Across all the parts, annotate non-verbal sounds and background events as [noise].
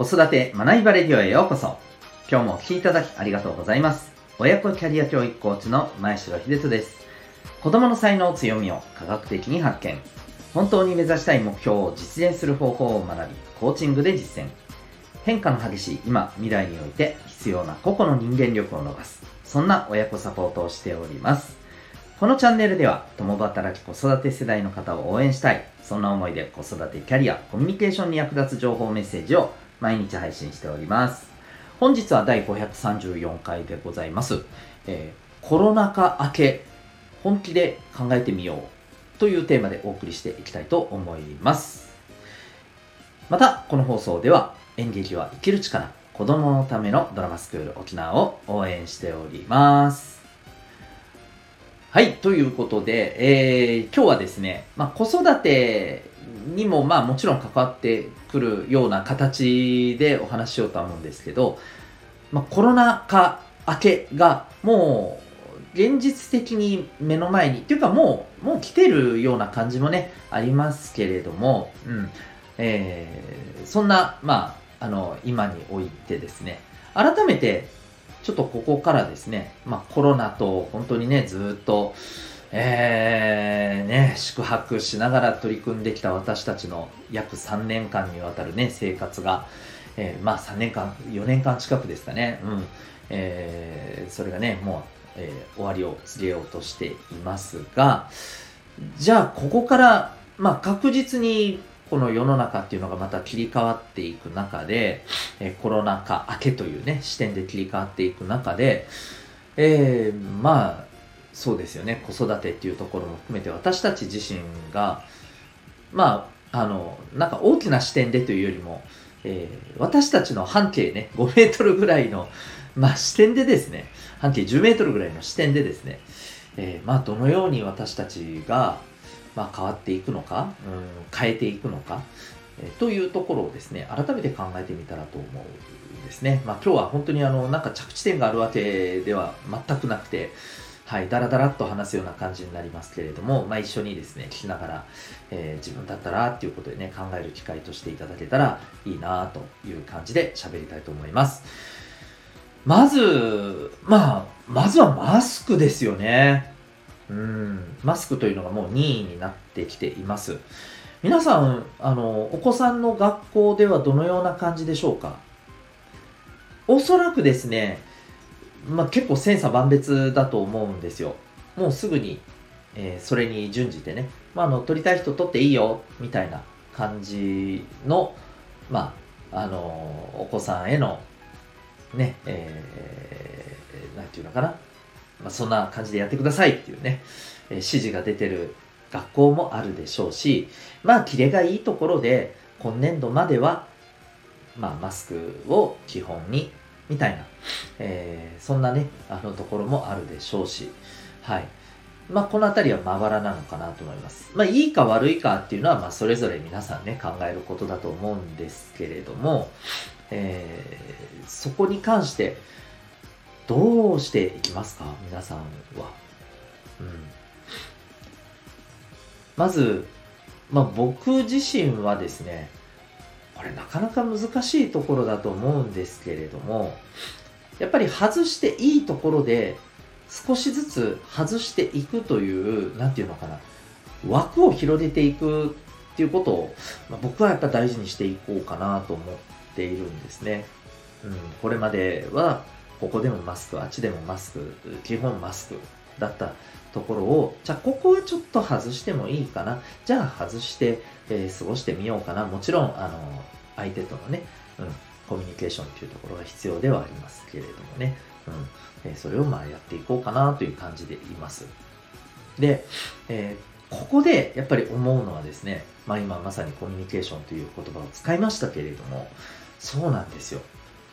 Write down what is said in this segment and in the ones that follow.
子育て学びバレディオへようこそ。今日もお聴きいただきありがとうございます。親子キャリア教育コーチの前城秀人です。子供の才能強みを科学的に発見。本当に目指したい目標を実現する方法を学び、コーチングで実践。変化の激しい今、未来において必要な個々の人間力を伸ばす。そんな親子サポートをしております。このチャンネルでは、共働き子育て世代の方を応援したい。そんな思いで子育てキャリア、コミュニケーションに役立つ情報メッセージを毎日配信しております。本日は第534回でございます。えーコロナ禍明け、本気で考えてみようというテーマでお送りしていきたいと思います。また、この放送では演劇は生きる力、子供のためのドラマスクール沖縄を応援しております。はい、ということで、えー今日はですね、まあ、子育てにもまあもちろん関わってくるような形でお話ししようとは思うんですけど、まあ、コロナ禍明けがもう現実的に目の前にっていうかもうもう来てるような感じもねありますけれども、うん。えーそんな、まあ、あの今においてですね。改めてちょっとここからですね、まあ、コロナと本当にねずっとえーね、宿泊しながら取り組んできた私たちの約3年間にわたるね、生活が、えーまあ3年間、4年間近くですかね、うん、えーそれがね、もう、えー終わりを告げようとしていますが、じゃあここから、まあ確実にこの世の中っていうのがまた切り替わっていく中で、えコロナ禍明けというね、視点で切り替わっていく中で、えーまあ、そうですよね。子育てっていうところも含めて私たち自身がまああのなんか大きな視点でというよりも、えー私たちの半径ね5メートルぐらいの、まあ、視点でですね半径10メートルぐらいの視点でですね、えーまあ、どのように私たちが、まあ、変わっていくのか、うん、変えていくのか、えーというところをですね改めて考えてみたらと思うんですね、まあ、今日は本当にあのなんか着地点があるわけでは全くなくてはい、だらだらっと話すような感じになりますけれども、まあ、一緒にですね、聞きながら、えー自分だったらっていうことでね、考える機会としていただけたらいいなという感じで喋りたいと思います。まず、まあ、まずはマスクですよね。うん、マスクというのがもう任意になってきています。皆さん、あの、お子さんの学校ではどのような感じでしょうか？おそらくですね、まあ、結構千差万別だと思うんですよ。もうすぐに、えーそれに準じてね、まあ、あの撮りたい人撮っていいよみたいな感じの、まあ、あのお子さんへのね、えーなんていうのかな、まあ、そんな感じでやってくださいっていうね、えー指示が出てる学校もあるでしょうし、まあ、キレがいいところで、今年度までは、まあ、マスクを基本に、みたいな、えーそんなね、あのところもあるでしょうし、はい。まあ、このあたりはまばらなのかなと思います。まあ、いいか悪いかっていうのは、まあ、それぞれ皆さんね、考えることだと思うんですけれども、えーそこに関して、どうしていきますか？皆さんは。うん。まず、まあ、僕自身はですね、これなかなか難しいところだと思うんですけれども、やっぱり外していいところで少しずつ外していくという、なんていうのかな、枠を広げていくっていうことを、まあ、僕はやっぱ大事にしていこうかなと思っているんですね。うん、これまでは、ここでもマスク、あっちでもマスク、基本マスクだったところを、じゃあここはちょっと外してもいいかな。じゃあ外して、えー過ごしてみようかな。もちろん、あの、相手とのね、うん、コミュニケーションっていうところが必要ではありますけれどもね、うん、えーそれをまあやっていこうかなという感じでいます。で、えーここでやっぱり思うのはですね、まあ今まさにコミュニケーションという言葉を使いましたけれども、そうなんですよ。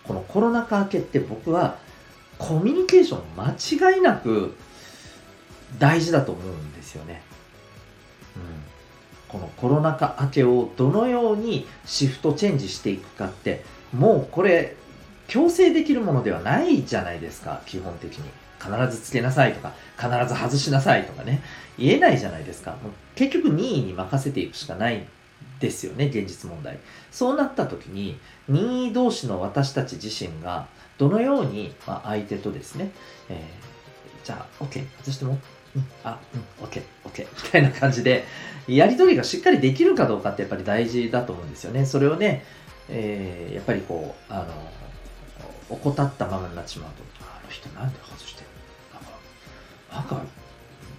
このコロナ禍明けって僕はコミュニケーション間違いなく大事だと思うんですよね。うん、このコロナ禍明けをどのようにシフトチェンジしていくかってもうこれ強制できるものではないじゃないですか。基本的に。必ずつけなさいとか必ず外しなさいとかね。言えないじゃないですか。結局任意に任せていくしかないですよね、現実問題。そうなった時に、任意同士の私たち自身が、どのように、まあ、相手とですね、えー、じゃあ、OK、外しても、うん、あ、うん、OK、OK、みたいな感じで、やり取りがしっかりできるかどうかってやっぱり大事だと思うんですよね。それをね、えー、やっぱりこう、あの、怠ったままになってしまうと、あの人なんで外してるなんか、なんか、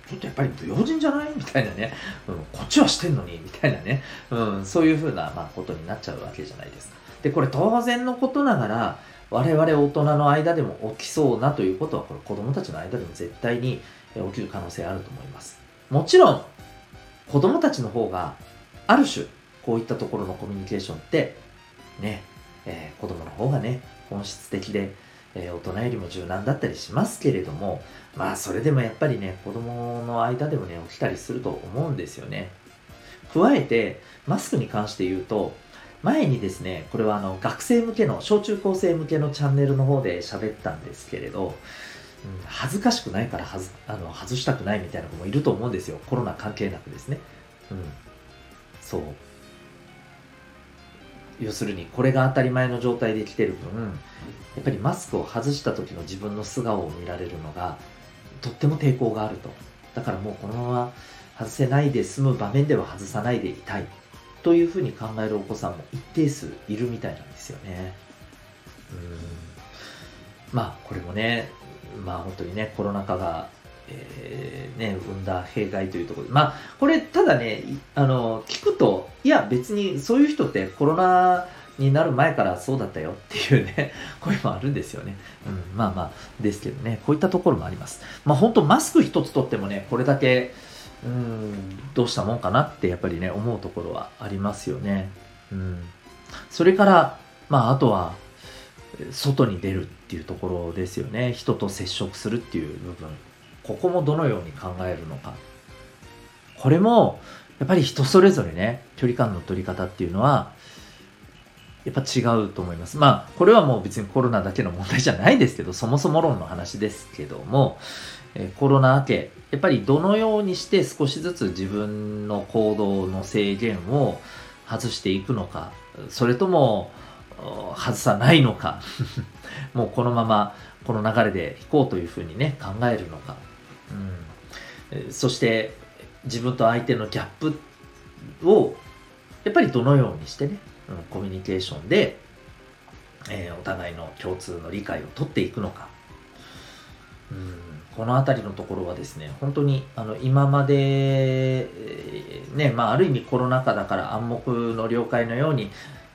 ちょっとやっぱり不用心じゃない？みたいなね、うん、こっちはしてんのに、みたいなね、うん、そういうふうな、まあ、ことになっちゃうわけじゃないですか。で、これ当然のことながら、我々大人の間でも起きそうなということは、これ子供たちの間でも絶対に起きる可能性あると思います。もちろん、子供たちの方が、ある種、こういったところのコミュニケーションって、ね、えー、子供の方がね、本質的で、えー、大人よりも柔軟だったりしますけれども、まあそれでもやっぱりね、子供の間でもね、起きたりすると思うんですよね。加えて、マスクに関して言うと、前にですね、これはあの学生向けの、小中高生向けのチャンネルの方で喋ったんですけれど、うん、恥ずかしくないからはずあの外したくないみたいな子もいると思うんですよ。コロナ関係なくですね。うん。そう。要するに、これが当たり前の状態で来てる分、やっぱりマスクを外した時の自分の素顔を見られるのが、とっても抵抗があると。だからもうこのまま外せないで済む場面では外さないでいたい。というふうに考えるお子さんも一定数いるみたいなんですよね。うんまあこれもね、まあ本当にね、コロナ禍が、えー、ね、生んだ弊害というところで、まあこれただね、あの、聞くと、いや別にそういう人ってコロナになる前からそうだったよっていうね、[laughs] 声もあるんですよね。うん、まあまあ、ですけどね、こういったところもあります。まあ本当マスク一つとってもね、これだけ、うん、どうしたもんかなってやっぱりね、思うところはありますよね。うん。それから、まああとは、外に出るっていうところですよね。人と接触するっていう部分。ここもどのように考えるのか。これも、やっぱり人それぞれね、距離感の取り方っていうのは、やっぱ違うと思います。まあ、これはもう別にコロナだけの問題じゃないですけど、そもそも論の話ですけども、えコロナ明け、やっぱりどのようにして少しずつ自分の行動の制限を外していくのか、それとも外さないのか、[laughs] もうこのままこの流れで引こうというふうにね、考えるのか。うん、そして自分と相手のギャップをやっぱりどのようにしてね、コミュニケーションで、えー、お互いの共通の理解を取っていくのか。うんこの辺りのところはですね、本当にあの今まで、ね、まあ、ある意味コロナ禍だから暗黙の了解のように、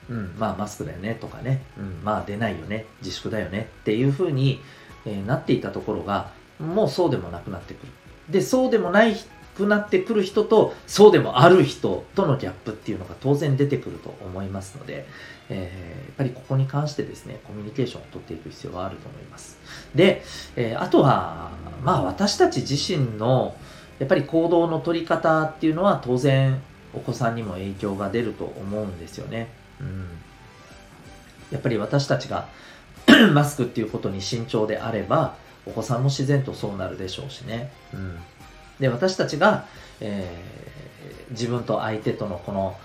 うん、まあマスクだよねとかね、うん、まあ出ないよね、自粛だよねっていうふうに、えー、なっていたところが、もうそうでもなくなってくる。で、そうでもないくなってくる人と、そうでもある人とのギャップっていうのが当然出てくると思いますので、えー、やっぱりここに関してですね、コミュニケーションを取っていく必要があると思います。で、えー、あとは、まあ私たち自身の、やっぱり行動の取り方っていうのは当然お子さんにも影響が出ると思うんですよね。うん。やっぱり私たちが [clears throat] マスクっていうことに慎重であれば、お子さんも自然とそうなるでしょうしね。うん。で、私たちが、えー、自分と相手とのこの、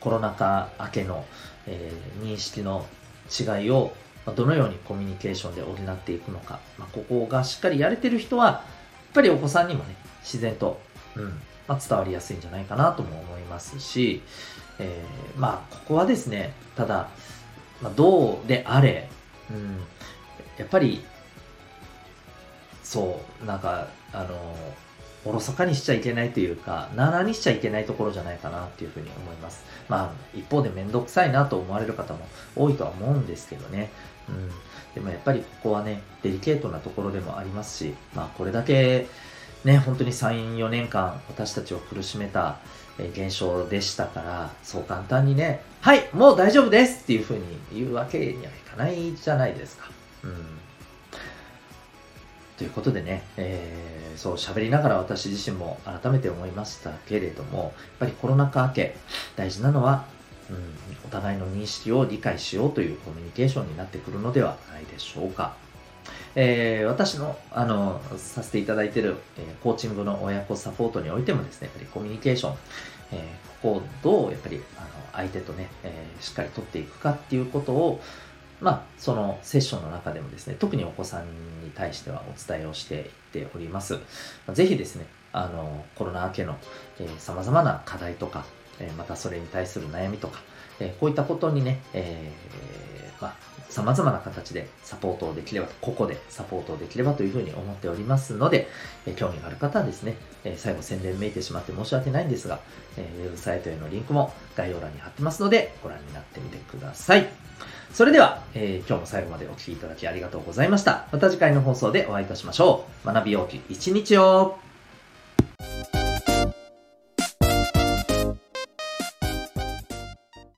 コロナ禍明けの、えー、認識の違いをどのようにコミュニケーションで補っていくのか、まあ、ここがしっかりやれてる人は、やっぱりお子さんにもね、自然と、うん、まあ、伝わりやすいんじゃないかなとも思いますし、えー、まあ、ここはですね、ただ、まあ、どうであれ、うん、やっぱり、そう、なんか、あの、おろそかにしちゃいけないというか、ななにしちゃいけないところじゃないかなっていうふうに思います。まあ、一方でめんどくさいなと思われる方も多いとは思うんですけどね。うん。でもやっぱりここはね、デリケートなところでもありますし、まあこれだけね、本当に3、4年間私たちを苦しめた現象でしたから、そう簡単にね、はい、もう大丈夫ですっていうふうに言うわけにはいかないじゃないですか。うん。ということでね、えー、そう喋りながら私自身も改めて思いましたけれども、やっぱりコロナ禍明け、大事なのは、うん、お互いの認識を理解しようというコミュニケーションになってくるのではないでしょうか。えー、私の、あの、させていただいている、えー、コーチングの親子サポートにおいてもですね、やっぱりコミュニケーション、えー、ここをどう、やっぱり、あの、相手とね、えー、しっかり取っていくかっていうことを、まあ、そのセッションの中でもですね、特にお子さんに対してはお伝えをしていっております。ぜひですね、あの、コロナ明けの、えー、様々な課題とか、えー、またそれに対する悩みとか、えー、こういったことにね、えー、まあ、様々な形でサポートをできれば、ここでサポートをできればというふうに思っておりますので、え興味がある方はですね、え最後宣伝めいてしまって申し訳ないんですが、えウェブサイトへのリンクも概要欄に貼ってますので、ご覧になってみてください。それでは、えー、今日も最後までお聴きいただきありがとうございました。また次回の放送でお会いいたしましょう。学びようき一日を